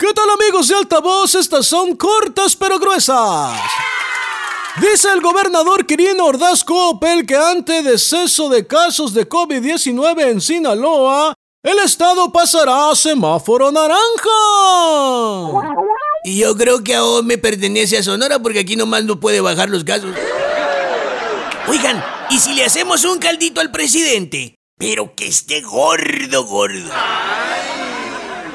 ¿Qué tal amigos de Altavoz? Estas son cortas pero gruesas. Dice el gobernador Quirino Ordaz Coppel que ante deceso de casos de COVID-19 en Sinaloa, el estado pasará a semáforo naranja. Y yo creo que aún me pertenece a Sonora porque aquí nomás no puede bajar los casos. Oigan, ¿y si le hacemos un caldito al presidente? Pero que esté gordo, gordo.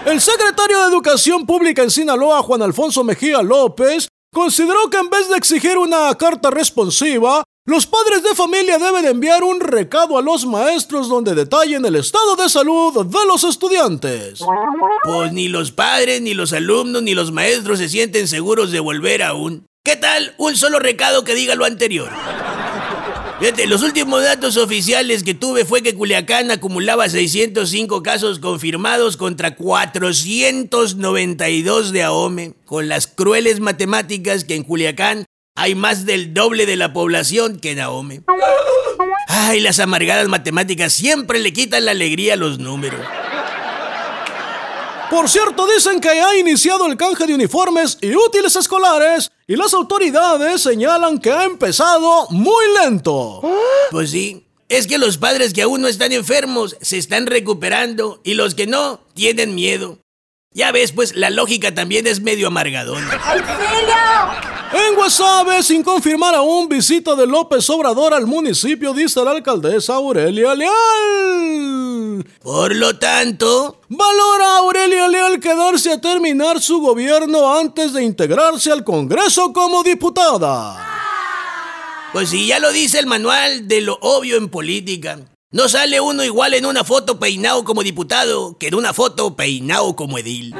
El secretario de Educación Pública en Sinaloa, Juan Alfonso Mejía López, consideró que en vez de exigir una carta responsiva, los padres de familia deben enviar un recado a los maestros donde detallen el estado de salud de los estudiantes. Pues ni los padres, ni los alumnos, ni los maestros se sienten seguros de volver aún. ¿Qué tal un solo recado que diga lo anterior? Fíjate, los últimos datos oficiales que tuve fue que Culiacán acumulaba 605 casos confirmados contra 492 de AOME, con las crueles matemáticas que en Culiacán hay más del doble de la población que en AOME. Ay, las amargadas matemáticas siempre le quitan la alegría a los números. Por cierto, dicen que ha iniciado el canje de uniformes y útiles escolares y las autoridades señalan que ha empezado muy lento. Pues sí, es que los padres que aún no están enfermos se están recuperando y los que no tienen miedo. Ya ves, pues la lógica también es medio amargadona. En Guasave, sin confirmar aún visita de López Obrador al municipio, dice la alcaldesa Aurelia Leal. Por lo tanto, valora a Aurelia Leal quedarse a terminar su gobierno antes de integrarse al Congreso como diputada. Pues si ya lo dice el manual de lo obvio en política. No sale uno igual en una foto peinado como diputado que en una foto peinado como edil.